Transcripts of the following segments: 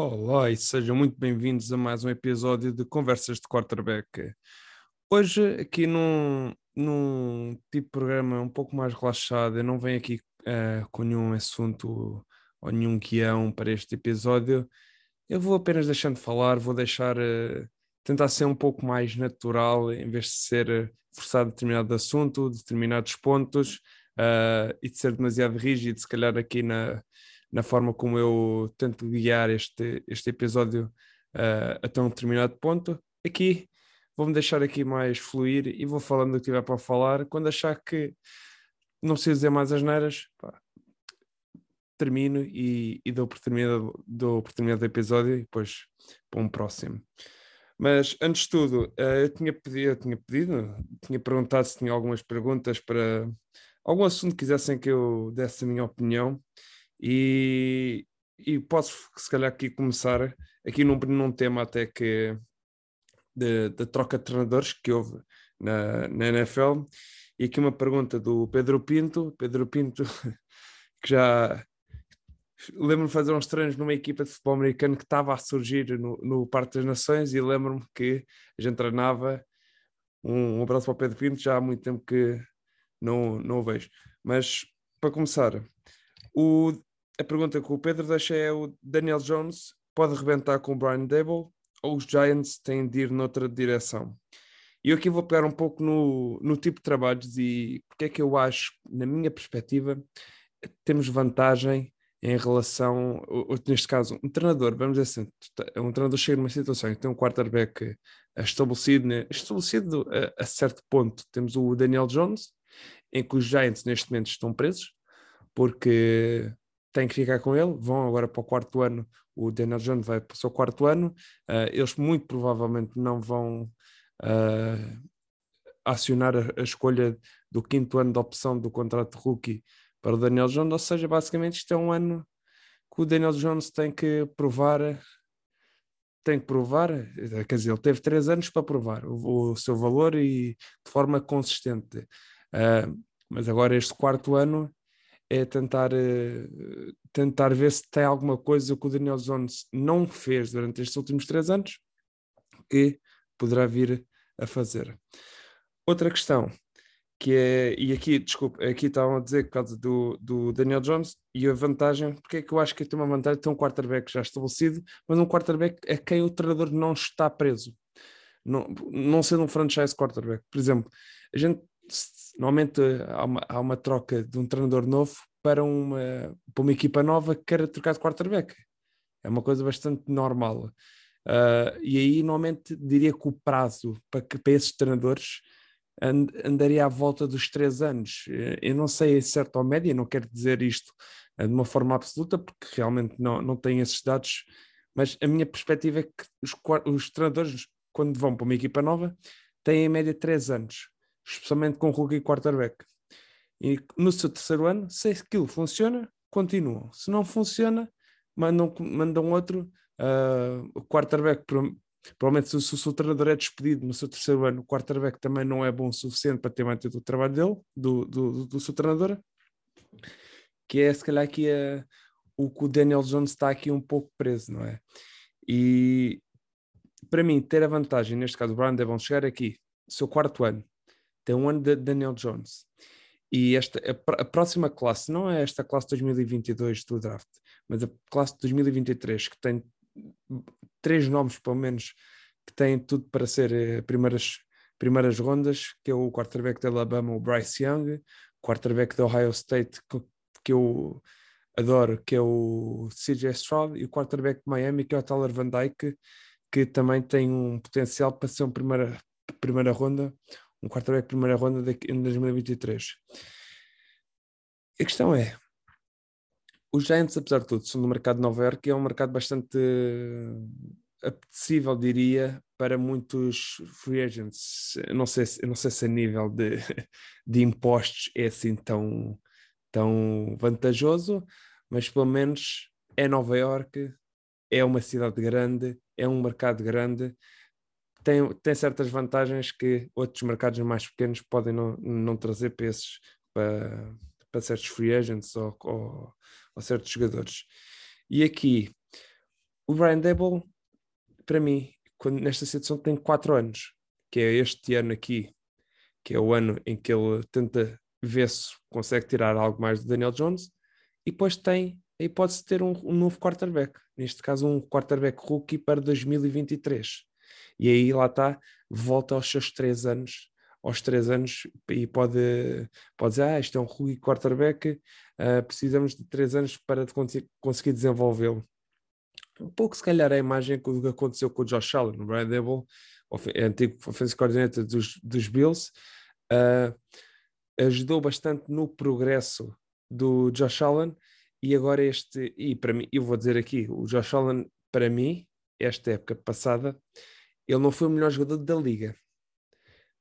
Olá e sejam muito bem-vindos a mais um episódio de Conversas de Quarterback. Hoje, aqui num, num tipo de programa um pouco mais relaxado, eu não venho aqui uh, com nenhum assunto ou nenhum guião para este episódio. Eu vou apenas deixando de falar, vou deixar uh, tentar ser um pouco mais natural em vez de ser uh, forçado a determinado assunto, determinados pontos e de ser demasiado rígido, se calhar aqui na na forma como eu tento guiar este, este episódio uh, até um determinado ponto. Aqui vou-me deixar aqui mais fluir e vou falando o que tiver para falar. Quando achar que não preciso dizer mais as neiras, pá, termino e, e dou, por terminado, por terminado episódio e depois para um próximo. Mas antes de tudo, uh, eu tinha pedido, eu tinha pedido, tinha perguntado se tinha algumas perguntas para algum assunto que quisessem que eu desse a minha opinião. E, e posso, se calhar, aqui começar aqui num, num tema até que da troca de treinadores que houve na, na NFL. E aqui uma pergunta do Pedro Pinto. Pedro Pinto, que já lembro-me de fazer uns treinos numa equipa de futebol americano que estava a surgir no, no Parque das Nações e lembro-me que a gente treinava. Um, um abraço para o Pedro Pinto, já há muito tempo que não, não o vejo. Mas para começar, o, a pergunta que o Pedro deixa é o Daniel Jones pode rebentar com o Brian Dable ou os Giants têm de ir noutra direção? E eu aqui vou pegar um pouco no, no tipo de trabalhos e porque é que eu acho, na minha perspectiva, temos vantagem em relação, ou, neste caso, um treinador, vamos dizer assim, um treinador chega numa situação em que tem um quarterback estabelecido, né, estabelecido a, a certo ponto. Temos o Daniel Jones, em que os Giants neste momento estão presos, porque têm que ficar com ele, vão agora para o quarto ano, o Daniel Jones vai para o seu quarto ano, uh, eles muito provavelmente não vão uh, acionar a, a, escolha do quinto ano de opção do contrato de rookie para o Daniel Jones, ou seja, basicamente isto é um ano que o Daniel Jones tem que provar tem que provar, quer dizer, ele teve três anos para provar o, o seu valor e de forma consistente. Uh, mas agora este quarto ano é tentar, uh, tentar ver se tem alguma coisa que o Daniel Jones não fez durante estes últimos três anos que poderá vir a fazer. Outra questão, que é, e aqui, desculpe, aqui estavam a dizer por causa do, do Daniel Jones e a vantagem, porque é que eu acho que tem uma vantagem, tem um quarterback já estabelecido, mas um quarterback a quem o treinador não está preso, não, não sendo um franchise quarterback. Por exemplo, a gente normalmente há uma, há uma troca de um treinador novo para uma, para uma equipa nova que quer trocar de quarterback. É uma coisa bastante normal. Uh, e aí, normalmente, diria que o prazo para, que, para esses treinadores and, andaria à volta dos três anos. Eu não sei certo ou média, não quero dizer isto uh, de uma forma absoluta, porque realmente não, não tenho esses dados, mas a minha perspectiva é que os, os treinadores, quando vão para uma equipa nova, têm em média três anos especialmente com rookie quarterback. E no seu terceiro ano, se aquilo funciona, continuam. Se não funciona, mandam, mandam outro uh, quarterback. Provavelmente, se, o seu treinador é despedido no seu terceiro ano, o quarterback também não é bom o suficiente para ter mantido o trabalho dele, do, do, do seu treinador. Que é, se calhar, aqui a, o que o Daniel Jones está aqui um pouco preso, não é? E para mim, ter a vantagem, neste caso, o Brian Devon chegar aqui, seu quarto ano, tem um ano de Daniel Jones. E esta, a, próxima classe, não é esta classe 2022 do draft, mas a classe de 2023, que tem três nomes, pelo menos, que têm tudo para ser eh, primeiras, primeiras rondas, que é o quarterback da Alabama, o Bryce Young, quarterback da Ohio State, que, que eu adoro, que é o CJ Stroud, e o quarterback de Miami, que é o Tyler Van Dyke, que também tem um potencial para ser uma primeira, primeira ronda, um quarterback de primeira ronda em 2023. A questão é, os Giants, apesar de tudo, são do mercado de Nova York, é um mercado bastante apetecível, diria, para muitos free agents. Não sei, não sei se a nível de, de impostos é assim tão, tão vantajoso, mas pelo menos é Nova York, é uma cidade grande, é um mercado grande tem, tem certas vantagens que outros mercados mais pequenos podem não, não trazer para, esses, para, para certos free agents ou, ou, ou certos jogadores. E aqui, O Brian Dable, para mim, quando, nesta situação tem 4 anos, que é este ano aqui, que é o ano em que ele tenta ver se consegue tirar algo mais do Daniel Jones, e depois tem a hipótese de ter um, um novo quarterback, neste caso um quarterback rookie para 2023. E aí lá está, volta aos seus 3 anos, aos 3 anos, e pode, pode dizer, ah, isto é um rookie quarterback, uh, precisamos de 3 anos para conseguir desenvolvê-lo. Um pouco, se calhar, a imagem do que aconteceu com o Josh Allen, o Brian Dable, antigo offensive coordinator dos, dos Bills, uh, ajudou bastante no progresso do Josh Allen e agora este, e para mim, eu vou dizer aqui, o Josh Allen, para mim, esta época passada, ele não foi o melhor jogador da liga,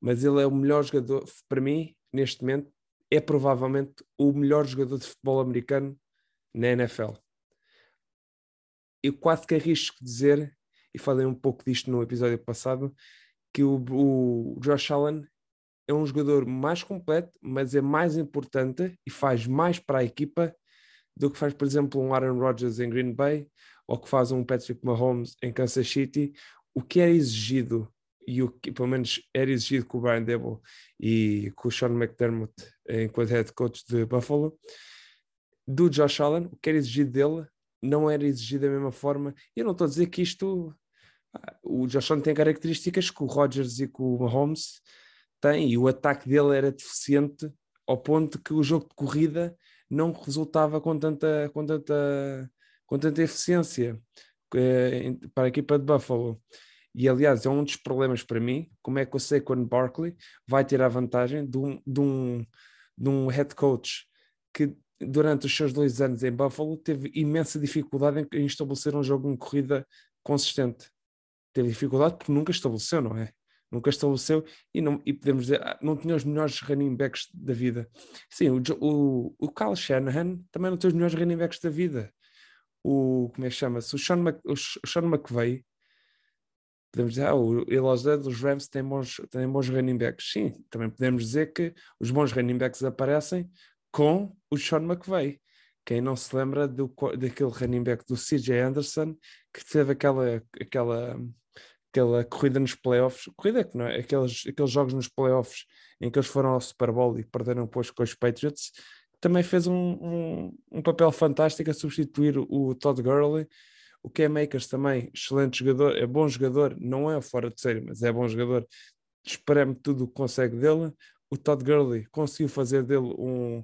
mas ele é o melhor jogador, para mim, neste momento, é provavelmente o melhor jogador de futebol americano na NFL. Eu quase que arrisco dizer, e falei um pouco disto no episódio passado, que o, o Josh Allen é um jogador mais completo, mas é mais importante e faz mais para a equipa do que faz, por exemplo, um Aaron Rodgers em Green Bay ou que faz um Patrick Mahomes em Kansas City. O que é exigido, e o que pelo menos era exigido com o Brian Dable e com o Sean McDermott enquanto head coach de Buffalo, do Josh Allen, o que era exigido dele não era exigido da mesma forma. Eu não estou a dizer que isto. Ah, o Josh Allen tem características que o Rodgers e que o Mahomes tem, e o ataque dele era deficiente ao ponto que o jogo de corrida não resultava com tanta, com tanta, com tanta eficiência eh, para a equipa de Buffalo. E aliás, é um dos problemas para mim, como é que sei quando Barkley vai ter a vantagem de um, de um, de um head coach que durante os seus dois anos em Buffalo teve imensa dificuldade em, em estabelecer um jogo de corrida consistente. Teve dificuldade porque nunca estabeleceu, não é? nunca estabeleceu e, não, e podemos dizer, ah, não tinha os melhores running backs da vida. Sim, o, o, o Kyle Shanahan também não tem os melhores running backs da vida. O, como é que chama-se? O Sean, Mc, Sean podemos dizer, ah, o, ele aos os Rams têm bons, têm bons running backs. Sim, também podemos dizer que os bons running backs aparecem com o Sean McVay. Quem não se lembra do, daquele running back do CJ Anderson que teve aquela, aquela aquela corrida nos playoffs, corrida que não é, aqueles, aqueles jogos nos playoffs em que eles foram ao Super Bowl e perderam depois com os Patriots, também fez um, um, um papel fantástico a substituir o Todd Gurley. O Cam Makers também, excelente jogador, é bom jogador, não é fora de série, mas é bom jogador. Esperemos tudo o que consegue dele. O Todd Gurley conseguiu fazer dele um,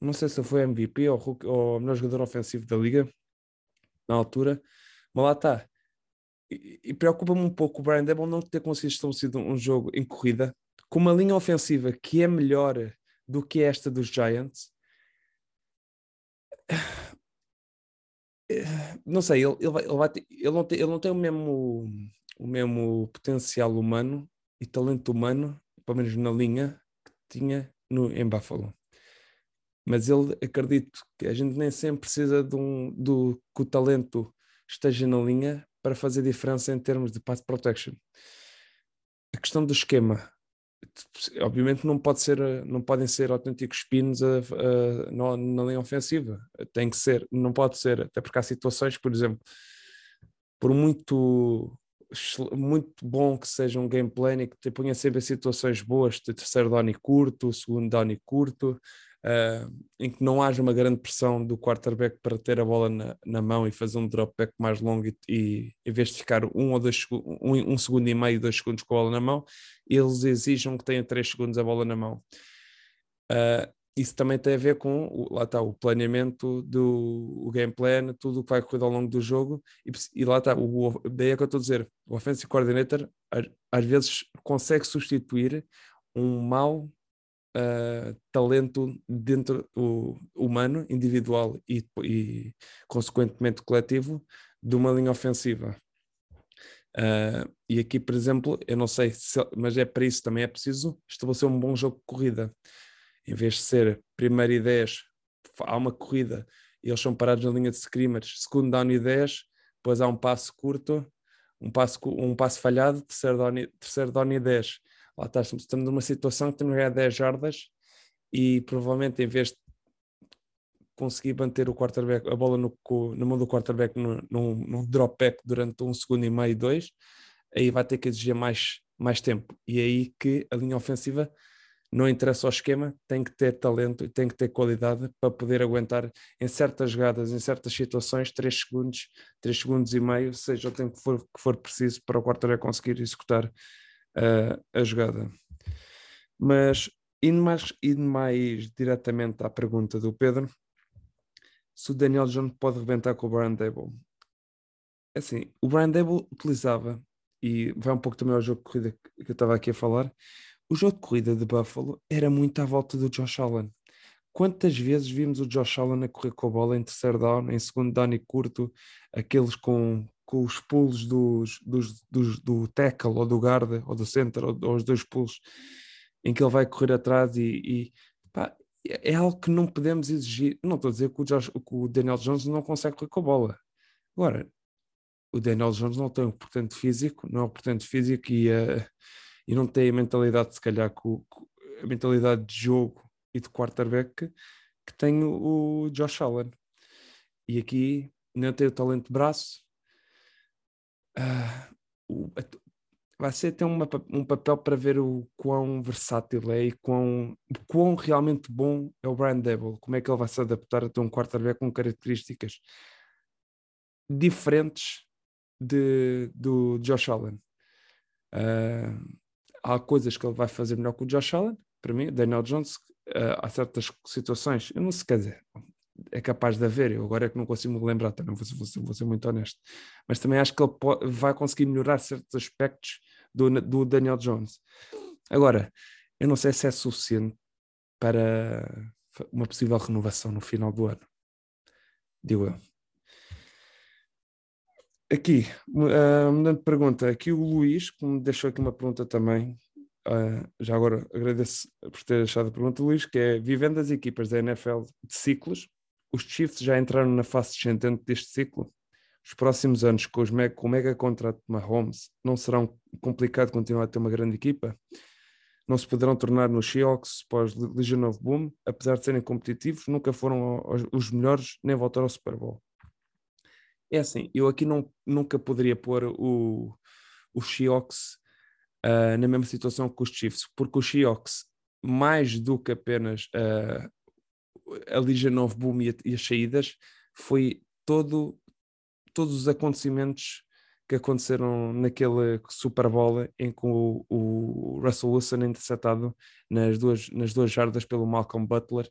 não sei se foi MVP ou, ou melhor jogador ofensivo da liga na altura, mas lá está e, preocupa-me um pouco o Brian Dable não ter conseguido estabelecer um jogo em corrida com uma linha ofensiva que é melhor do que esta dos Giants. Não sei, ele, ele, vai, ele, vai ele, não, tem, ele não tem o mesmo, o mesmo potencial humano e talento humano, pelo menos na linha, que tinha no, em Buffalo. Mas ele acredito que a gente nem sempre precisa de um, do, que o talento esteja na linha para fazer diferença em termos de pass protection. A questão do esquema, obviamente não pode ser, não podem ser autênticos pinos a, a, na, na linha ofensiva. Tem que ser, não pode ser, até porque há situações, por exemplo, por muito muito bom que seja um gameplay e que te ponha sempre em situações boas de terceiro down curto, segundo down curto, uh, em que não haja uma grande pressão do quarterback para ter a bola na, na mão e fazer um drop back mais longo e, e em vez de ficar um ou dois um, um segundo e meio, dois segundos com a bola na mão, eles exijam que tenha três segundos a bola na mão. Uh, isso também tem a ver com lá está, o planeamento do o game plan, tudo o que vai correr ao longo do jogo, e, e lá está, o, daí é que eu estou a dizer, o offensive coordinator às vezes consegue substituir um mau uh, talento dentro do humano, individual e, e, consequentemente coletivo de uma linha ofensiva. Uh, e aqui, por exemplo, eu não sei, se, mas é para isso também é preciso estabelecer um bom jogo de corrida. Em vez de ser primeiro e 10, há uma corrida e eles são parados na linha de scrimmage, segundo down e 10, depois há um passo curto, um passo, um passo falhado, terceiro down, terceiro down e 10 lá está, estamos numa situação que temos a 10 jardas e provavelmente em vez de conseguir manter o quarterback, a bola no, mão do quarterback num drop back durante um segundo e meio, dois, aí vai ter que exigir mais, mais tempo. E é aí que a linha ofensiva não interessa o esquema, tem que ter talento e tem que ter qualidade para poder aguentar em certas jogadas, em certas situações, 3 segundos, 3 segundos e meio, seja o tempo que for, que for preciso para o quarterback conseguir executar uh, a jogada. Mas indo mais, indo mais diretamente à pergunta do Pedro, se o Daniel Jones pode rebentar com o Brian Dable. É assim, o Brian Dable utilizava, e vai um pouco também ao jogo de corrida que eu estava aqui a falar, o jogo de corrida de Buffalo era muito à volta do Josh Allen. Quantas vezes vimos o Josh Allen a correr com a bola em terceiro down, em segundo down e curto, aqueles com, com os pulos dos, dos, dos, do tackle ou do guarda ou do center ou, ou, os dois pulos em que ele vai correr atrás e, e pá, é algo que não podemos exigir. Não estou a dizer que o, Josh, que o Daniel Jones não consegue correr com a bola. Agora, o Daniel Jones não tem o portento físico, não é o portento físico e uh, e não tem a mentalidade, se calhar, com, com a mentalidade de jogo e de quarterback que tem o, o Josh Allen. E aqui não tem o talento de braço. Uh, o, vai ser até uma, um papel para ver o quão versátil é e quão, quão realmente bom é o Brian Dable. Como é que ele vai se adaptar a ter um quarterback com características diferentes de, do Josh Allen. Uh, há coisas que ele vai fazer melhor que o Josh Allen, para mim, Daniel Jones, uh, há certas situações, eu não sei, quer dizer, é capaz de haver, eu agora é que não consigo me lembrar, também vou, vou, vou ser muito honesto, mas também acho que ele pode, vai conseguir melhorar certos aspectos do, do Daniel Jones. Agora, eu não sei se é suficiente para uma possível renovação no final do ano, digo eu. Aqui, uh, mudando de pergunta, aqui o Luís, que me deixou aqui uma pergunta também, uh, já agora agradeço por ter deixado a pergunta, Luís, que é, vivendo as equipas da NFL de ciclos, os Chiefs já entraram na fase descendente deste ciclo? Os próximos anos, com, os mega, com o mega contrato de Mahomes, não serão complicado continuar a ter uma grande equipa? Não se poderão tornar nos Seahawks pós Legion of Boom, apesar de serem competitivos, nunca foram os melhores, nem voltaram ao Super Bowl. É assim, eu aqui não, nunca poderia pôr o, o Seahawks uh, na mesma situação que os Chiefs, porque o Seahawks, mais do que apenas uh, a Legion of Boom e, a, e, as saídas, foi todo, todos os acontecimentos que aconteceram naquele Super Bowl em que o, o Russell Wilson é interceptado nas duas, nas duas jardas pelo Malcolm Butler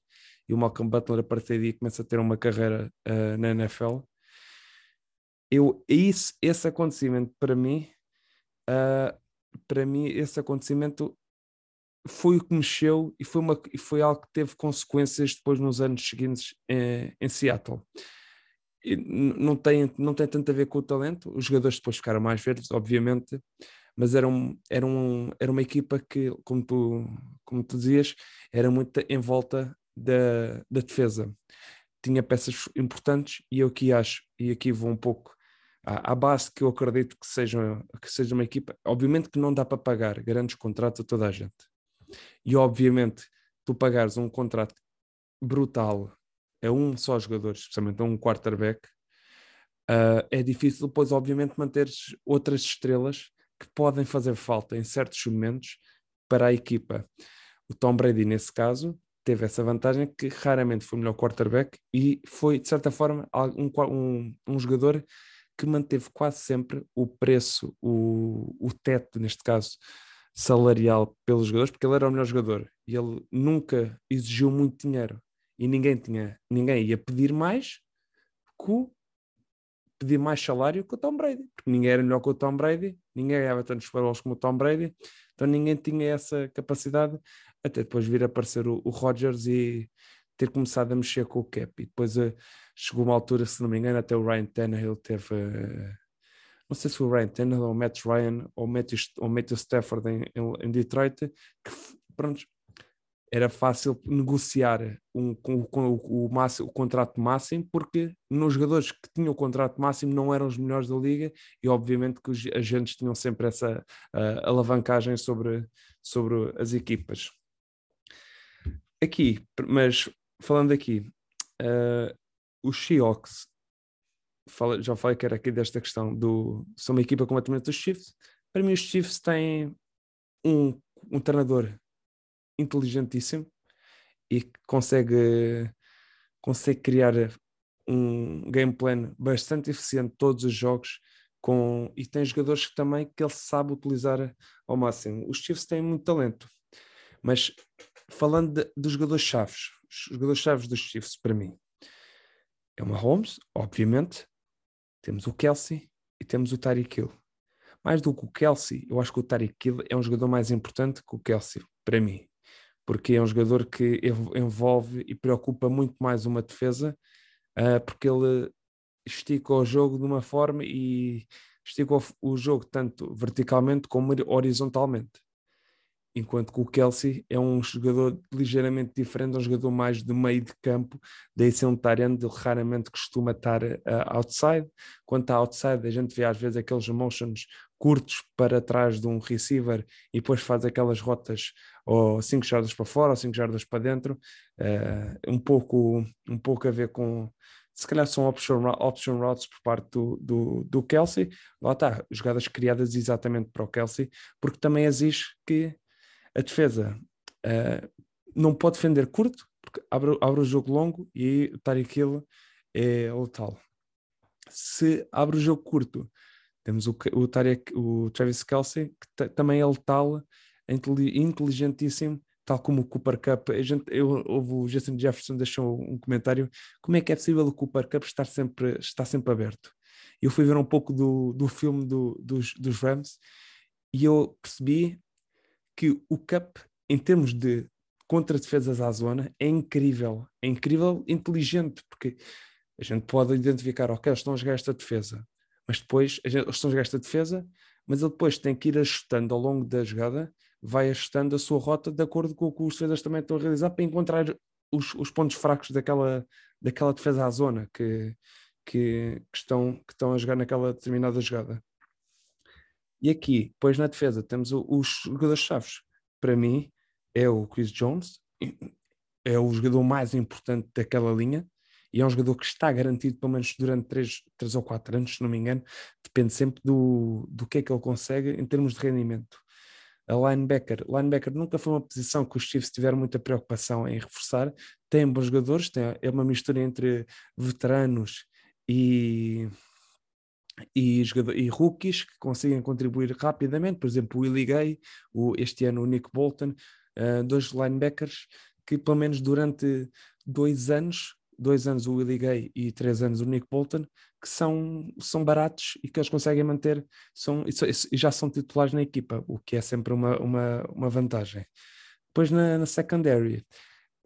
e o Malcolm Butler a partir daí começa a ter uma carreira uh, na NFL eu, isso, esse acontecimento para mim, uh, para mim, esse acontecimento foi o que mexeu e foi, uma, e foi algo que teve consequências depois nos anos seguintes em, em Seattle. E não tem, não tem tanto a ver com o talento, os jogadores depois ficaram mais verdes, obviamente, mas era, um, era, um, era uma equipa que, como tu, como tu dizias, era muito em volta da, da defesa. Tinha peças importantes e eu aqui acho, e aqui vou um pouco à, base que eu acredito que seja, que seja uma equipa. Obviamente que não dá para pagar grandes contratos a toda a gente. E obviamente tu pagares um contrato brutal a um só jogador, especialmente a um quarterback, uh, é difícil depois, obviamente, manter outras estrelas que podem fazer falta em certos momentos para a equipa. O Tom Brady, nesse caso, teve essa vantagem que raramente foi o melhor quarterback e foi, de certa forma, um, um, um jogador que manteve quase sempre o preço, o, o teto, neste caso, salarial pelos jogadores, porque ele era o melhor jogador e ele nunca exigiu muito dinheiro e ninguém tinha, ninguém ia pedir mais que pedir mais salário que o Tom Brady, porque ninguém era melhor que o Tom Brady, ninguém ganhava tantos Super como o Tom Brady, então ninguém tinha essa capacidade até depois vir aparecer o, o e ter começado a mexer com o cap e depois uh, chegou uma altura, se não me engano, até o Ryan Tannehill teve. Uh, não sei se o Ryan Tannehill ou o Matt Ryan ou o Matthew, ou Matthew Stafford em, em, Detroit, que pronto, era fácil negociar um, com, com o, o, máximo, o contrato máximo, porque nos jogadores que tinham o contrato máximo não eram os melhores da liga e obviamente que os agentes tinham sempre essa uh, alavancagem sobre, sobre as equipas. Aqui, mas falando aqui, Uh, os Seahawks, fala, já falei que era aqui desta questão do. São uma equipa completamente dos Chiefs. Para mim, os Chiefs têm um, um treinador inteligentíssimo e consegue, consegue criar um game plan bastante eficiente todos os jogos com, e tem jogadores que também que ele sabe utilizar ao máximo. Os Chiefs têm muito talento, mas falando dos jogadores chaves, os jogadores chaves dos Chiefs para mim é o Mahomes, obviamente, temos o Kelsey e temos o Tyreek Hill. Mais do que o Kelsey, eu acho que o Tyreek Hill é um jogador mais importante que o Kelsey, para mim, porque é um jogador que envolve e preocupa muito mais uma defesa, uh, porque ele estica o jogo de uma forma e estica o, o jogo tanto verticalmente como horizontalmente enquanto que o Kelsey é um jogador ligeiramente diferente, é um jogador mais do meio de campo, daí ser um Tyrande, ele raramente costuma estar uh, outside, quanto a outside a gente vê às vezes aqueles motions curtos para trás de um receiver e depois faz aquelas rotas ou 5 jardas para fora ou 5 jardas para dentro, uh, um, pouco, um pouco a ver com se calhar são option, option routes por parte do, do, do Kelsey, lá está, jogadas criadas exatamente para o Kelsey, porque também exige que a defesa uh, não pode defender curto, porque abre, abre o jogo longo e o Tariq Hill é letal. Se abre o jogo curto, temos o, o, Tariq, o Travis Kelsey, que também é letal, inteligentíssimo, tal como o Cooper Cup. A gente, eu, houve o Justin Jefferson deixou um comentário: como é que é possível o Cooper Cup estar sempre, estar sempre aberto? Eu fui ver um pouco do, do filme do, dos, dos Rams e eu percebi que o Cup, em termos de contra-defesas à zona, é incrível. É incrível, inteligente, porque a gente pode identificar, ok, eles estão a jogar esta defesa, mas depois gente, eles estão a jogar esta defesa, mas ele depois tem que ir ajustando ao longo da jogada, vai ajustando a sua rota de acordo com o que os defesas também estão a realizar para encontrar os, os pontos fracos daquela, daquela defesa à zona que, que, que, estão, que estão a jogar naquela determinada jogada. E aqui, depois na defesa, temos o, os jogadores-chaves. Para mim, é o Chris Jones, é o jogador mais importante daquela linha e é um jogador que está garantido pelo menos durante 3, 3 ou 4 anos, se não me engano. Depende sempre do, do que é que ele consegue em termos de rendimento. A linebacker, linebacker nunca foi uma posição que os Chiefs tiveram muita preocupação em reforçar. Tem bons jogadores, tem, é uma mistura entre veteranos e e, jogador, e rookies que conseguem contribuir rapidamente, por exemplo, o Willie Gay, o, este ano o Nick Bolton, uh, dois linebackers que pelo menos durante dois anos, dois anos o Willie Gay e três anos o Nick Bolton, que são, são baratos e que eles conseguem manter são, e já são titulares na equipa, o que é sempre uma, uma, uma vantagem. Depois na, na secondary,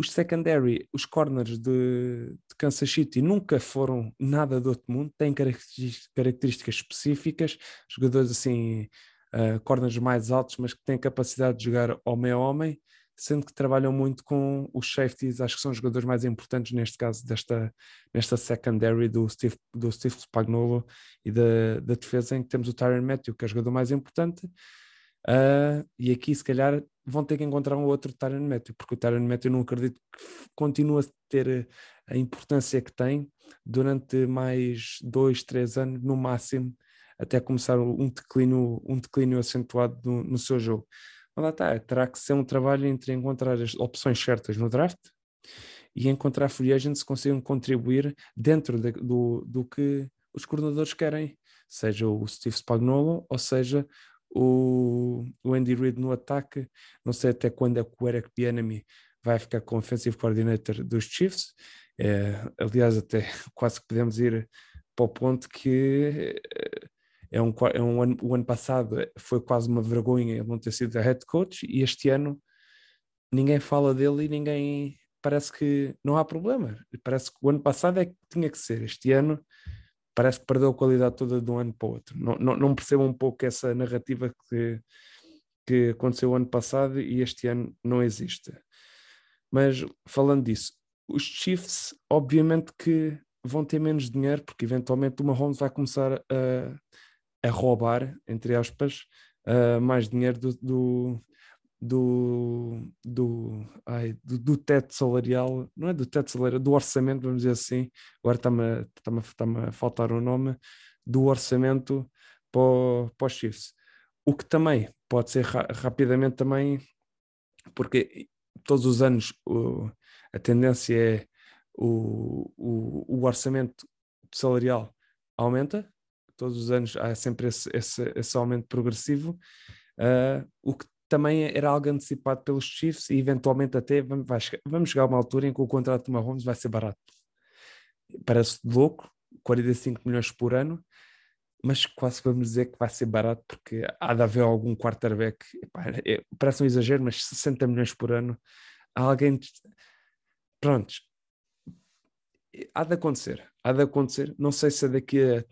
os secondary, os corners de, de, Kansas City nunca foram nada do outro mundo, têm características específicas, jogadores assim, uh, corners mais altos, mas que têm capacidade de jogar homem a homem, sendo que trabalham muito com os safeties, acho que são os jogadores mais importantes neste caso desta nesta secondary do Steve, do Steve Spagnuolo e da, da defesa em que temos o Tyron Matthew, que é o jogador mais importante, Uh, e aqui, se calhar, vão ter que encontrar um outro Tyron Matthew, porque o Tyron Matthew não acredito que continue a ter a importância que tem durante mais dois, três anos no máximo, até começar um declínio, um declínio acentuado no, no seu jogo. Mas lá está, terá que ser um trabalho entre encontrar as opções certas no draft e encontrar free agents que consigam contribuir dentro de, do, do que os coordenadores querem, seja o Steve Spagnuolo ou seja o, o Andy Reid no ataque. Não sei até quando é que o Eric Bieniemy vai ficar com o offensive coordinator dos Chiefs. É, aliás, até quase que podemos ir para o ponto que é um, é um ano, o ano passado foi quase uma vergonha ele não ter sido head coach e este ano ninguém fala dele e ninguém parece que não há problema. Parece que o ano passado é que tinha que ser. Este ano parece que perdeu a qualidade toda de um ano para o outro. Não, não, não percebo um pouco essa narrativa que, que aconteceu ano passado e este ano não existe. Mas falando disso, os Chiefs, obviamente que vão ter menos dinheiro, porque eventualmente o Mahomes vai começar a, a roubar, entre aspas, uh, mais dinheiro do, do, do, do, ai, do, do, teto salarial, não é do teto salarial, do orçamento, vamos dizer assim, agora está-me está está a faltar o nome, do orçamento para, para os Chiefs. O que também pode ser ra rapidamente também, porque todos os anos o, a tendência é o, o, o orçamento salarial aumenta, todos os anos há sempre esse, esse, esse aumento progressivo, uh, o que também era algo antecipado pelos Chiefs e eventualmente até vamos, vamos chegar a uma altura em que o contrato de Mahomes vai ser barato. Parece louco, 45 milhões por ano, mas quase vamos dizer que vai ser barato porque há de haver algum quarterback, epá, é, parece um exagero, mas 60 milhões por ano, há alguém... Prontos, há de acontecer, há de acontecer, não sei se é daqui a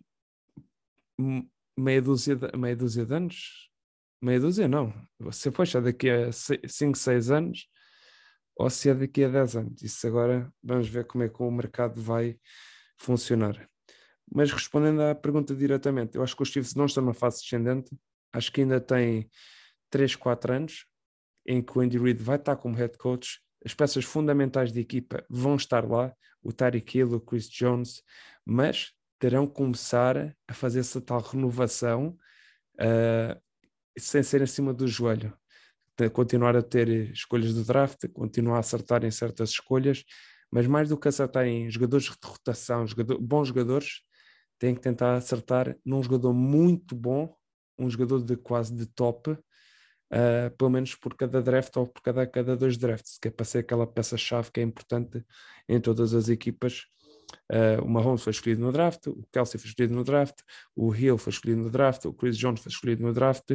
meia dúzia de, meia dúzia de anos, meia dúzia não, se for é daqui a 5, 6 anos ou se é daqui a 10 anos. Isso agora vamos ver como é que o mercado vai funcionar. Mas respondendo à pergunta diretamente, eu acho que os Chiefs não estão na fase descendente, acho que ainda tem 3, 4 anos em que o Andy Reid vai estar como head coach, as peças fundamentais de equipa vão estar lá, o Tyreek Hill, o Chris Jones, mas terão que começar a fazer essa tal renovação uh, sem ser acima do joelho. Continuar a ter escolhas do draft, continuar a acertar em certas escolhas, mas mais do que acertar em jogadores de rotação, jogador, bons jogadores, tem que tentar acertar num jogador muito bom, um jogador de quase de top, uh, pelo menos por cada draft ou por cada, cada dois drafts, que é para ser aquela peça-chave que é importante em todas as equipas Uh, o Mahomes foi escolhido no draft, o Kelsey foi escolhido no draft, o Hill foi escolhido no draft, o Chris Jones foi escolhido no draft,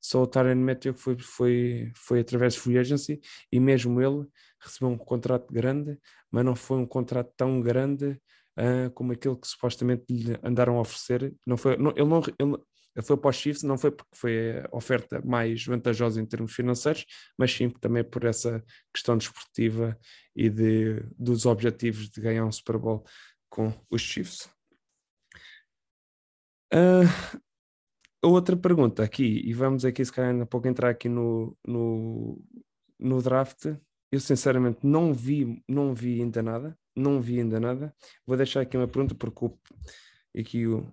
só o Tyron Matthew foi, foi, foi através de free agency e mesmo ele recebeu um contrato grande, mas não foi um contrato tão grande uh, como aquele que supostamente lhe andaram a oferecer. Não foi, não, ele, não, ele foi para os Chiefs, não foi porque foi a oferta mais vantajosa em termos financeiros, mas sim também por essa questão desportiva e de, dos objetivos de ganhar um Super Bowl com os Chiefs. Uh, outra pergunta aqui, e vamos aqui se calhar ainda pouco entrar aqui no, no, no draft. Eu sinceramente não vi, não vi ainda nada, não vi ainda nada. Vou deixar aqui uma pergunta porque o, aqui o,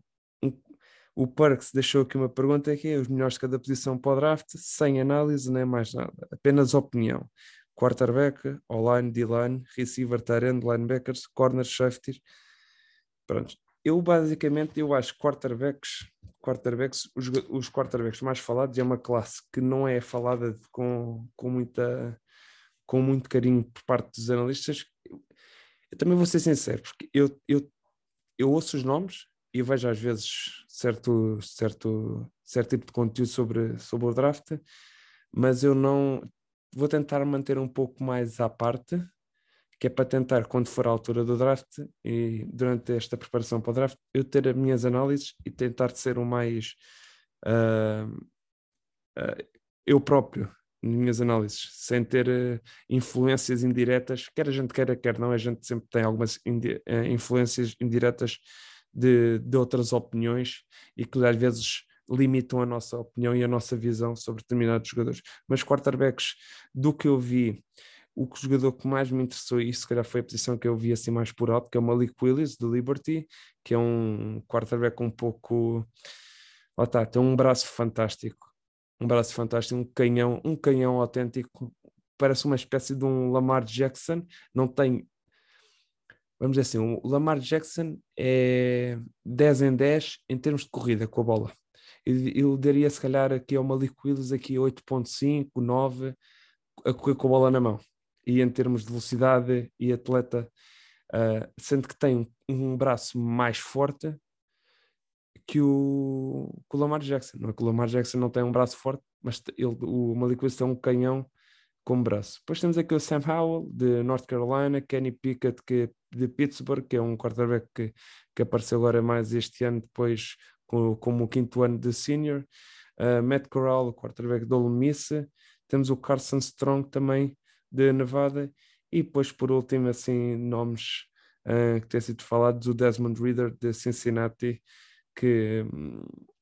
o Parks deixou aqui uma pergunta que é os melhores de cada posição para o draft, sem análise nem mais nada, apenas opinião. Quarterback, online, D-line, receiver, end, linebackers, corner, safety. Pronto. Eu basicamente eu acho quarterbacks, quarterbacks, os, os quarterbacks mais falados é uma classe que não é falada com, com muita com muito carinho por parte dos analistas. Eu também vou ser sincero, porque eu, eu, eu ouço os nomes e vejo às vezes certo, certo, certo tipo de conteúdo sobre, sobre o draft, mas eu não vou tentar manter um pouco mais à parte, que é para tentar, quando for a altura do draft e durante esta preparação para o draft, eu ter as minhas análises e tentar ser o mais uh, uh, eu próprio nas minhas análises, sem ter uh, influências indiretas, quer a gente queira, quer não, a gente sempre tem algumas indi influências indiretas de, de outras opiniões e que às vezes limitam a nossa opinião e a nossa visão sobre determinados jogadores. Mas quarterbacks, do que eu vi, o jogador que mais me interessou, e se calhar foi a posição que eu vi assim mais por alto, que é o Malik Willis, do Liberty, que é um quarterback um pouco. Lá está, tem um braço fantástico. Um braço fantástico, um canhão, um canhão autêntico, parece uma espécie de um Lamar Jackson, não tem vamos dizer assim, o Lamar Jackson é 10 em 10 em termos de corrida com a bola. Eu, eu daria se calhar aqui ao Malik Willis aqui 8.5, 9 a correr com a bola na mão. E em termos de velocidade e atleta, uh, sendo que tem um braço mais forte que o, que o Lamar Jackson. Não é que o Lamar Jackson não tem um braço forte, mas ele, o Malik Willis tem um canhão com braço. Depois temos aqui o Sam Howell, de North Carolina, Kenny Pickett, que, de Pittsburgh, que é um quarterback que, que apareceu agora mais este ano, depois com, como o quinto ano de senior. Uh, Matt Corral, o quarterback do Ole Miss. Temos o Carson Strong também, de Nevada. E depois, por último, assim, nomes uh, que têm sido falados, o Desmond Reader, de Cincinnati, que,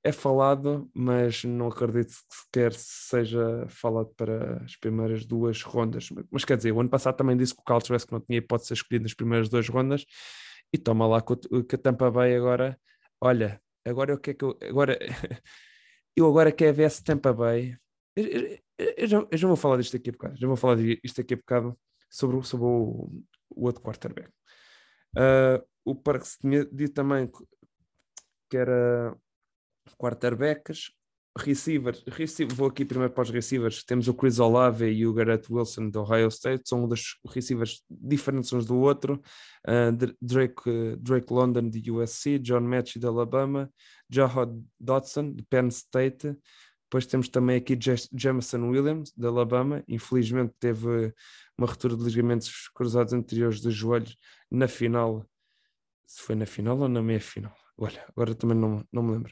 é falado, mas não acredito que sequer seja falado para as primeiras duas rondas. Mas quer dizer, o ano passado também disse que o Carl que não tinha hipótese de ser escolhido nas primeiras duas rondas e toma lá que, que a Tampa Bay agora, olha, agora o que é que eu, agora, eu agora quero ver se Tampa Bay, eu, eu, eu, já, eu já vou falar disto aqui a bocado, já vou falar disto aqui a bocado sobre, sobre o, o outro quarterback. Uh, o Parque tinha dito também que era quarterbacks, receivers, receiver, vou aqui primeiro para os receivers, temos o Chris Olave e o Garrett Wilson do Ohio State, são um dos receivers diferentes uns do outro, uh, Drake, Drake London de USC, John Match de Alabama, Jahod Dodson de Penn State, depois temos também aqui Jameson Williams de Alabama, infelizmente teve uma ruptura de ligamentos cruzados anteriores dos joelhos na final, se foi na final ou na meia final, olha, agora também não, não me lembro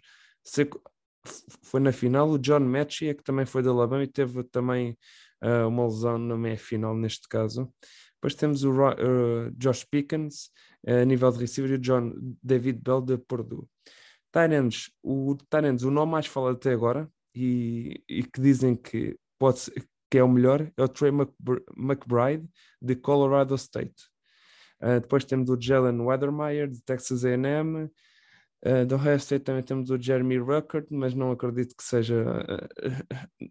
foi na final. O John Matchy é que também foi da Alabama e teve também uh, uma lesão na meia final neste caso. Depois temos o uh, Josh Pickens uh, a nível de receiver e o John David Bell de Purdue. Tyrants, o Tyrants, o nome mais falado até agora e, e que dizem que pode ser, que é o melhor é o Trey McBride de Colorado State. Uh, depois temos o Jalen Weathermeyer de Texas A&M, Uh, do Ohio State também temos o Jeremy Ruckert, mas não acredito que seja. Uh,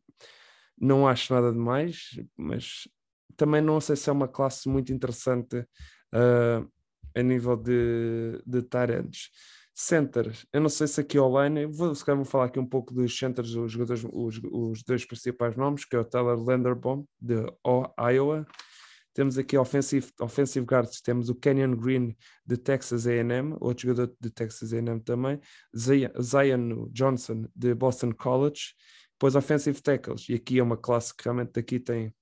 não acho nada de mais, mas também não sei se é uma classe muito interessante uh, a nível de, de Tyrants. Centers, eu não sei se aqui online, vou, se calhar vou falar aqui um pouco dos centers, os, os, os dois principais nomes, que é o Tyler Landerbaum, de Iowa, temos aqui offensive, offensive guards, temos o Kenyon Green de Texas A&M, outro jogador de Texas A&M também, Zion Johnson de Boston College, depois offensive tackles, e aqui é uma classe que realmente daqui tem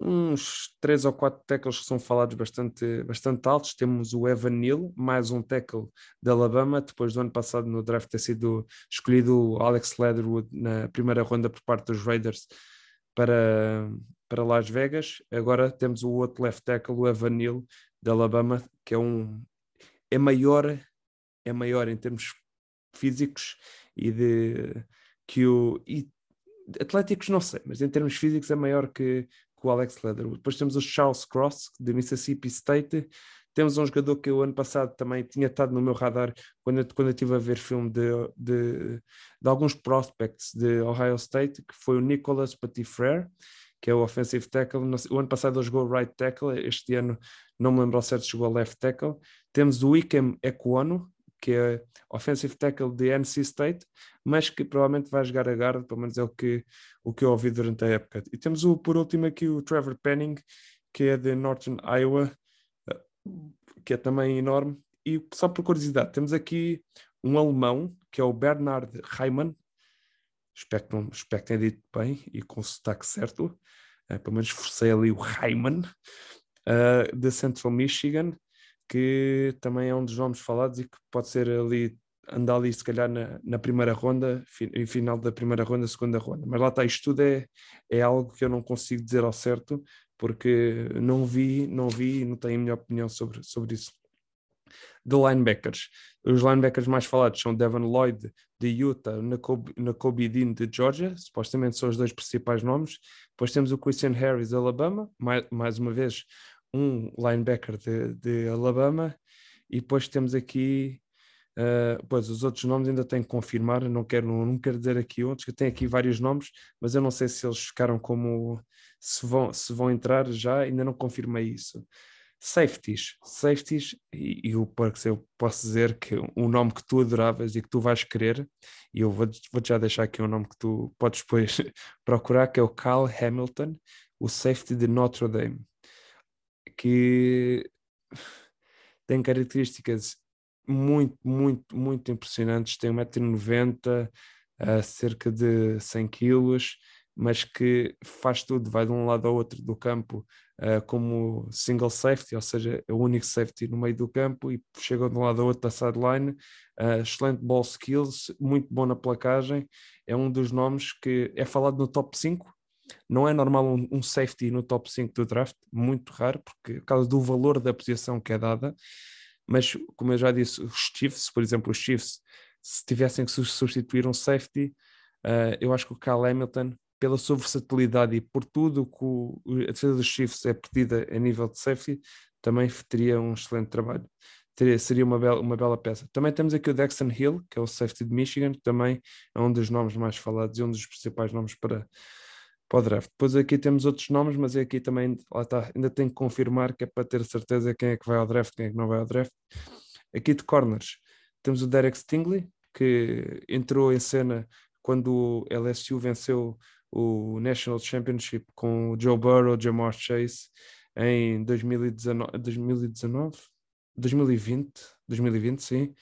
uns três ou quatro tackles que são falados bastante, bastante altos. Temos o Evan Neal, mais um tackle da Alabama, depois do ano passado no draft ter sido escolhido o Alex Leatherwood na primeira ronda por parte dos Raiders para, para Las Vegas. Agora temos o outro left tackle, o Neal, de Alabama, que é um é maior, é maior em termos físicos e de que o e, atléticos não sei, mas em termos físicos é maior que, que o Alex Leather. Depois temos o Charles Cross de Mississippi State. Temos um jogador que o ano passado também tinha estado no meu radar quando eu, quando eu estive a ver filme de, de, de alguns prospects de Ohio State, que foi o Nicholas Petitfrere, que é o offensive tackle. O ano passado ele jogou right tackle, este ano não me lembro ao certo se jogou left tackle. Temos o Ikem Ekwano, que é offensive tackle de NC State, mas que provavelmente vai jogar a guarda, pelo menos é o que, o que eu ouvi durante a época. E temos o, por último aqui o Trevor Penning, que é de Northern Iowa, que é também enorme. E só por curiosidade, temos aqui um alemão, que é o Bernard Reimann, espero que, espero que tenha dito bem e com o sotaque certo, uh, pelo menos forcei ali o Reimann, uh, de Central Michigan, que também é um dos nomes falados e que pode ser ali, andar ali se calhar na, na primeira ronda, fi, final da primeira ronda, segunda ronda. Mas lá está, isto tudo é, é algo que eu não consigo dizer ao certo, porque não vi, não vi e não tenho a minha opinião sobre, sobre isso. De linebackers, os linebackers mais falados são Devon Lloyd de Utah, na Kobe Dean de Georgia, supostamente são os dois principais nomes. Depois temos o Christian Harris de Alabama, mais, mais uma vez um linebacker de, de Alabama, e depois temos aqui Uh, pois os outros nomes ainda tenho que confirmar, não quero, não quero dizer aqui outros, que tem aqui vários nomes, mas eu não sei se eles ficaram como se vão, se vão entrar já, ainda não confirmei isso. Safeties, safeties, e, e o eu posso dizer que um nome que tu adoravas e que tu vais querer, e eu vou-te vou já deixar aqui um nome que tu podes depois procurar, que é o Cal Hamilton, o safety de Notre Dame, que tem características muito, muito, muito impressionantes. Tem 1,90m, uh, cerca de 100 kg, mas que faz tudo, vai de um lado ao outro do campo uh, como single safety, ou seja, é o único safety no meio do campo e chega de um lado ao outro da sideline. Uh, excelente ball skills, muito bom na placagem. É um dos nomes que é falado no top 5. Não é normal um, um safety no top 5 do draft, muito raro, porque por causa do valor da posição que é dada mas como eu já disse, os Chiefs, por exemplo, os Chiefs se tivessem que substituir um safety, uh, eu acho que o Kyle Hamilton, pela sua versatilidade e por tudo que a defesa dos Chiefs é perdida a nível de safety, também teria um excelente trabalho. Teria, seria uma bela, uma bela peça. Também temos aqui o Dexon Hill, que é o safety de Michigan, que também é um dos nomes mais falados e um dos principais nomes para, para o draft. Depois aqui temos outros nomes, mas é aqui também, lá está, ainda tenho que confirmar que é para ter certeza quem é que vai ao draft, quem é que não vai ao draft. Aqui de corners, temos o Derek Stingley, que entrou em cena quando o LSU venceu o National Championship com o Joe Burrow, Jamar Chase em 2019, 2019 2020, 2020 sim,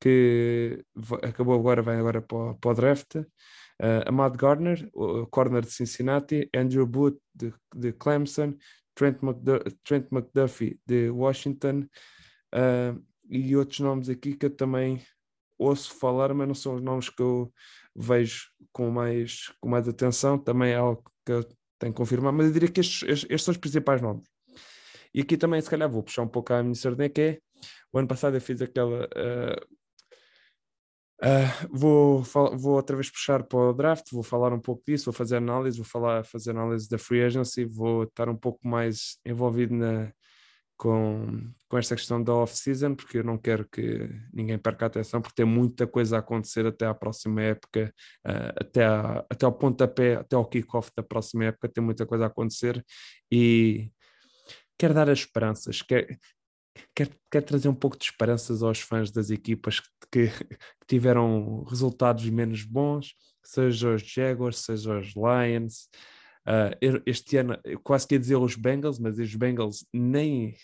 que acabou agora, vai agora para, para o draft. Uh, Ahmad Gardner, o corner de Cincinnati, Andrew Booth de, de Clemson, Trent, Trent McDuffie de Washington. Uh, e outros nomes aqui que eu também ouço falar, mas não são os nomes que eu vejo com mais, com mais atenção. Também é algo que eu tenho que confirmar, mas eu diria que estes, estes, estes são os principais nomes. E aqui também, se calhar, vou puxar um pouco a minha sardinha, que é o ano passado eu fiz aquela. Uh, uh, vou, vou outra vez puxar para o draft, vou falar um pouco disso, vou fazer análise, vou falar, fazer análise da free agency, vou estar um pouco mais envolvido na, com, com esta questão da off-season, porque eu não quero que ninguém perca a atenção, porque tem muita coisa a acontecer até à próxima época, uh, até, a, até ao pontapé, até ao kickoff da próxima época, tem muita coisa a acontecer e quer dar as esperanças, quer, quer, quer trazer um pouco de esperanças aos fãs das equipas que, que tiveram resultados menos bons, seja os Jaguars, seja os Lions. Uh, este ano, quase quer dizer os Bengals, mas os Bengals nem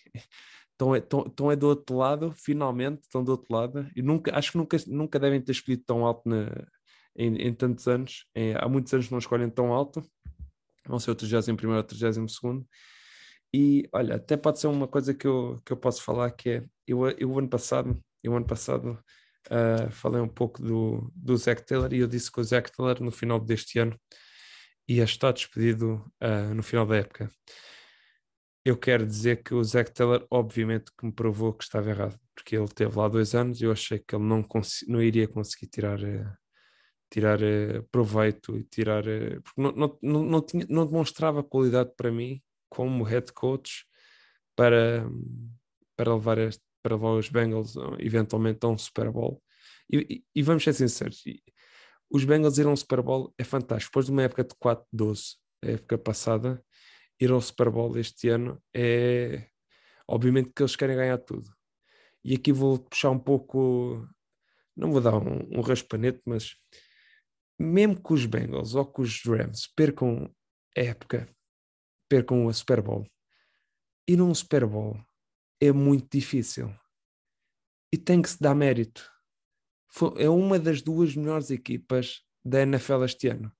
estão, estão é do outro lado, finalmente estão do outro lado, e nunca, acho que nunca, nunca devem ter escolhido tão alto na, em, em, tantos anos. Em, há muitos anos não escolhem tão alto, vão ser o 31 ou 32 e olha, até pode ser uma coisa que eu, que eu posso falar que é eu, eu ano passado, eu ano passado uh, falei um pouco do, do Zach Taylor e eu disse que o Zach Taylor no final deste ano ia estar despedido uh, no final da época. Eu quero dizer que o Zach Taylor, obviamente, que me provou que estava errado, porque ele teve lá dois anos e eu achei que ele não, não iria conseguir tirar, uh, tirar proveito e tirar. porque não, não, não, não, tinha, não demonstrava qualidade para mim como head coach para, para, levar, este, para levar os Bengals eventualmente a um Super Bowl. E, e, e vamos ser sinceros, os Bengals ir a um Super Bowl é fantástico. Depois de uma época de 4-12, a época passada, ir ao Super Bowl este ano é obviamente que eles querem ganhar tudo. E aqui vou puxar um pouco, não vou dar um, um raspanete, mas mesmo que os Bengals ou que os Rams percam a época percam a Super Bowl. E num Super Bowl é muito difícil. E tem que se dar mérito. É uma das duas melhores equipas da NFL este ano.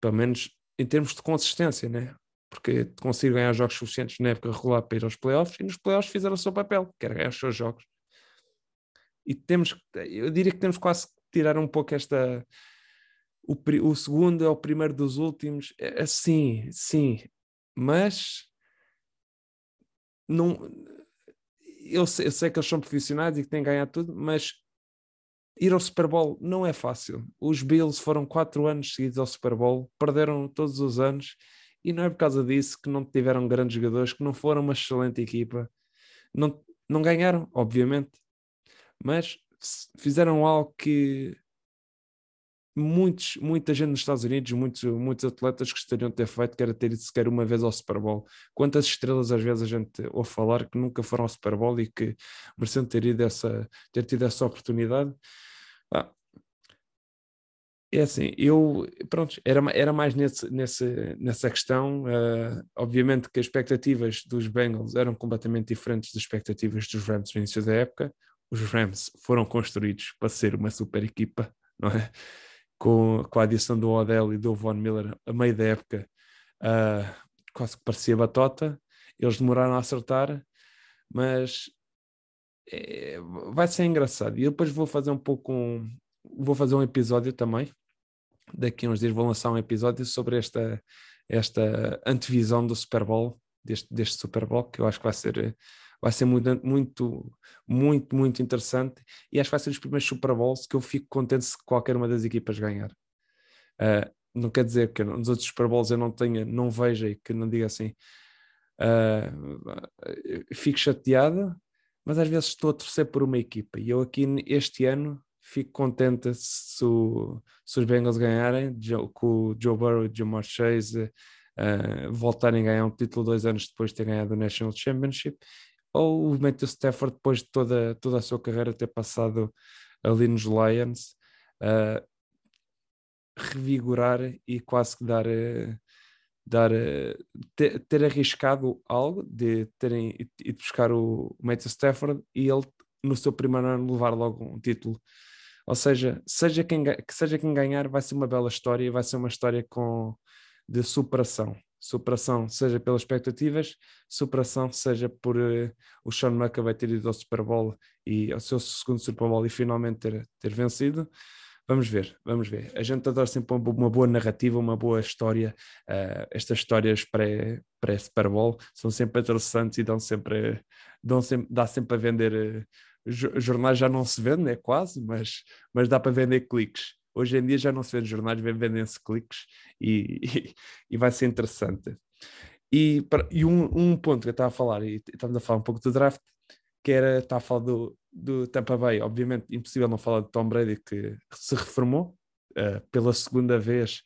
Pelo menos em termos de consistência, né? Porque conseguiram ganhar jogos suficientes na época regular para ir aos playoffs e nos playoffs fizeram o seu papel, que era ganhar os seus jogos. E temos, eu diria que temos quase que tirar um pouco esta. O, o segundo é o primeiro dos últimos. É, sim, sim, mas não eu sei, eu sei, que eles são profissionais e que têm ganhado tudo, mas ir ao Super Bowl não é fácil. Os Bills foram quatro anos seguidos ao Super Bowl, perderam todos os anos e não é por causa disso que não tiveram grandes jogadores, que não foram uma excelente equipa. Não, não ganharam, obviamente, mas fizeram algo que muitos, muita gente nos Estados Unidos, muitos, muitos atletas gostariam de ter feito, que era ter ido sequer uma vez ao Super Bowl. Quantas estrelas às vezes a gente ouve falar que nunca foram ao Super Bowl e que mereciam ter, ido essa, ter tido essa oportunidade? Ah, é assim, eu, pronto, era, era mais nesse, nesse, nessa questão. Uh, obviamente que as expectativas dos Bengals eram completamente diferentes das expectativas dos Rams no início da época. Os Rams foram construídos para ser uma super equipa, não é? com, com a adição do Odell e do Von Miller a meio da época, uh, quase que parecia batota. Eles demoraram a acertar, mas é, vai ser engraçado. E depois vou fazer um pouco um, vou fazer um episódio também. Daqui a uns dias vou lançar um episódio sobre esta, esta antevisão do Super Bowl, deste, deste Super Bowl, que eu acho que vai ser, vai ser muito, muito, muito, muito interessante e acho que vai ser os primeiros Super Bowls que eu fico contente se qualquer uma das equipas ganhar. Uh, não quer dizer que nos outros Super Bowls eu não tenha, não veja e que não diga assim, uh, fico chateado, mas às vezes estou a torcer por uma equipa e eu aqui este ano fico contente se, o, se os Bengals ganharem, com o Joe Burrow e o Jamar Chase uh, voltarem a ganhar um título dois anos depois de ter ganhado o National Championship, ou o Matthew Stafford depois de toda, toda a sua carreira ter passado ali nos Lions, uh, revigorar e quase que dar... Uh, dar, ter, ter, arriscado algo de terem ido buscar o Matthew Stafford e ele no seu primeiro ano levar logo um título ou seja, seja quem, que seja quem ganhar, vai ser uma bela história e vai ser uma história com, de superação. Superação, seja pelas expectativas, superação, seja por uh, o Sean McAvey ter ido ao Super Bowl e ao seu segundo Super Bowl e finalmente ter, ter vencido. Vamos ver, vamos ver. A gente adora sempre uma boa narrativa, uma boa história. Uh, estas histórias pré-Super Bowl são sempre interessantes e dão sempre, dão sempre, dá sempre a vender uh, jornais já não se vende, né, quase, mas, mas dá para vender cliques. Hoje em dia já não se vende jornais, vendem-se cliques e, e, e, vai ser interessante. E, e um, um, ponto que eu estava a falar, e estamos a falar um pouco do draft, que era, estava a falar do, do Tampa Bay, obviamente impossível não falar de Tom Brady que se reformou uh, pela segunda vez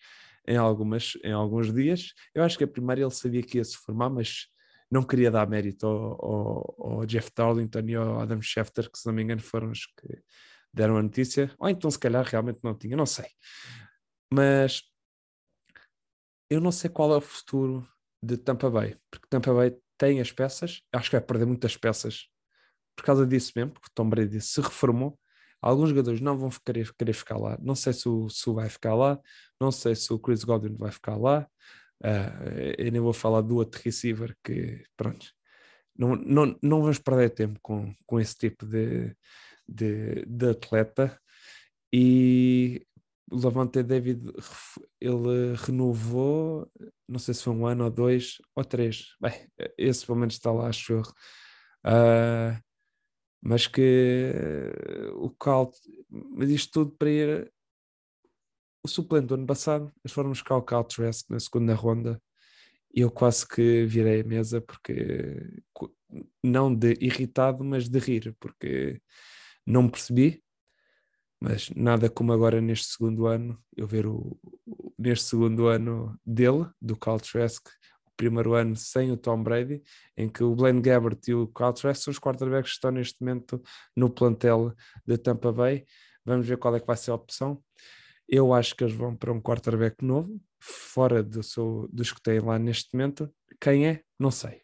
em, algumas, em alguns dias. Eu acho que a primeira ele sabia que ia se formar, mas não queria dar mérito ao, ao, ao, Jeff Darlington e ao Adam Schefter, que se não me engano foram os que deram a notícia, ou então se calhar realmente não tinha, não sei. Mas eu não sei qual é o futuro de Tampa Bay, porque Tampa Bay tem as peças, acho que vai perder muitas peças por causa disso mesmo, porque Tom Brady se reformou. Alguns jogadores não vão querer, querer ficar lá. Não sei se o Su vai ficar lá, não sei se o Chris Godwin vai ficar lá, Uh, eu nem vou falar do outro receiver que, pronto, não, não, não vamos perder tempo com, com esse tipo de, de, de atleta. E o Lavante David, ele renovou, não sei se foi um ano ou dois ou três. Bem, esse pelo menos está lá, acho eu. Uh, mas que o Cal, mas isto tudo para ir o suplente do ano passado, eles foram buscar o Cal Trask na segunda ronda e eu quase que virei a mesa porque não de irritado, mas de rir, porque não percebi, mas nada como agora neste segundo ano, eu ver o, neste segundo ano dele, do Cal Trask, primeiro ano sem o Tom Brady, em que o Blaine Gabbert e o Cal Trask são os quarterbacks que estão neste momento no plantel da Tampa Bay. Vamos ver qual é que vai ser a opção. Eu acho que eles vão para um quarterback novo, fora do seu, dos que têm lá neste momento. Quem é? Não sei.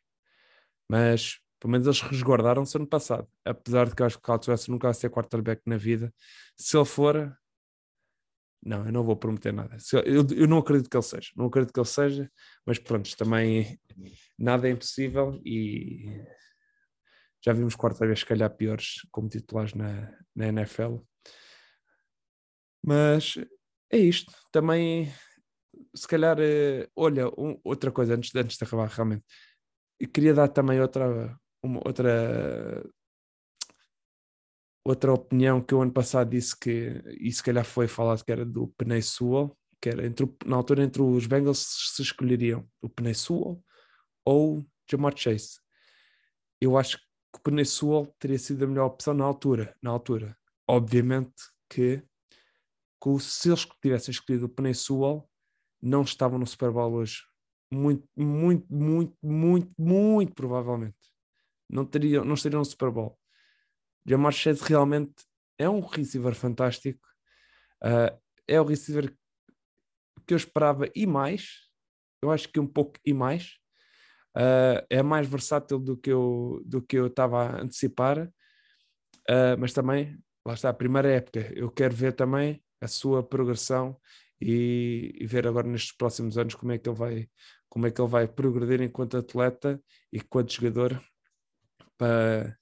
Mas pelo menos eles resguardaram-se ano passado. Apesar de que eu acho que o Carl nunca vai ser quarterback na vida. Se ele for, não, eu não vou prometer nada. Eu, eu, não acredito que ele seja. Não acredito que ele seja, mas pronto, também nada é impossível e já vimos quarta-vez, se calhar, piores como titulares na, na NFL. Mas é isto. Também, se calhar, eh, olha, um, outra coisa antes, antes de acabar, realmente, eu queria dar também outra, uma, outra, outra opinião que o ano passado disse que, e se calhar foi falado que era do Penei Sewell, que era entre, na altura entre os Bengals se escolheriam o Penei Sewell ou Jamar Chase. Eu acho que o Penei Sewell teria sido a melhor opção na altura, na altura. Obviamente que que se eles tivessem escolhido o Penny Sewell, não estavam no Super Bowl hoje. Muito, muito, muito, muito, muito provavelmente. Não, teriam, não estariam no Super Bowl. Jamar Chase realmente é um receiver fantástico. Uh, é o receiver que eu esperava e mais. Eu acho que um pouco e mais. Uh, é mais versátil do que eu do que eu estava a antecipar. Uh, mas também, lá está, a primeira época. Eu quero ver também a sua progressão e, e, ver agora nestes próximos anos como é que ele vai como é que ele vai progredir enquanto atleta e enquanto jogador para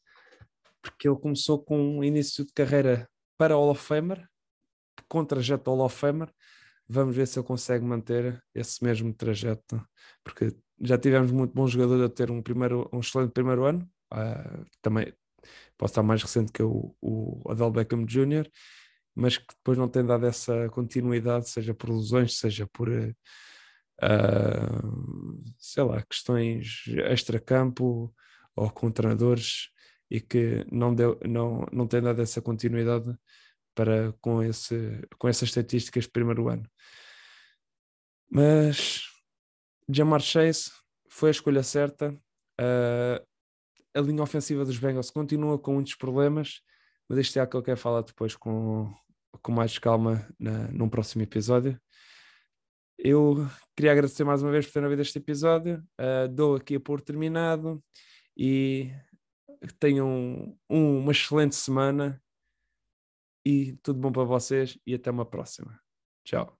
porque ele começou com um início de carreira para Hall of Famer com trajeto Hall of Famer vamos ver se ele consegue manter esse mesmo trajeto porque já tivemos muito bons jogadores a ter um primeiro um excelente primeiro ano uh, também posso estar mais recente que o, o Adele Beckham Jr., mas que depois não tem dado essa continuidade, seja por lesões, seja por, uh, sei lá, questões extra-campo ou com treinadores e que não, deu, não, não tem dado essa continuidade para com, esse, com essas estatísticas de primeiro ano. Mas Jamar Chase foi a escolha certa. Uh, a linha ofensiva dos Bengals continua com muitos problemas, mas isto é algo que eu quero falar depois com, com mais calma na, num próximo episódio. Eu queria agradecer mais uma vez por terem ouvido este episódio. Uh, dou aqui por terminado e tenham um, uma excelente semana e tudo bom para vocês e até uma próxima. Tchau.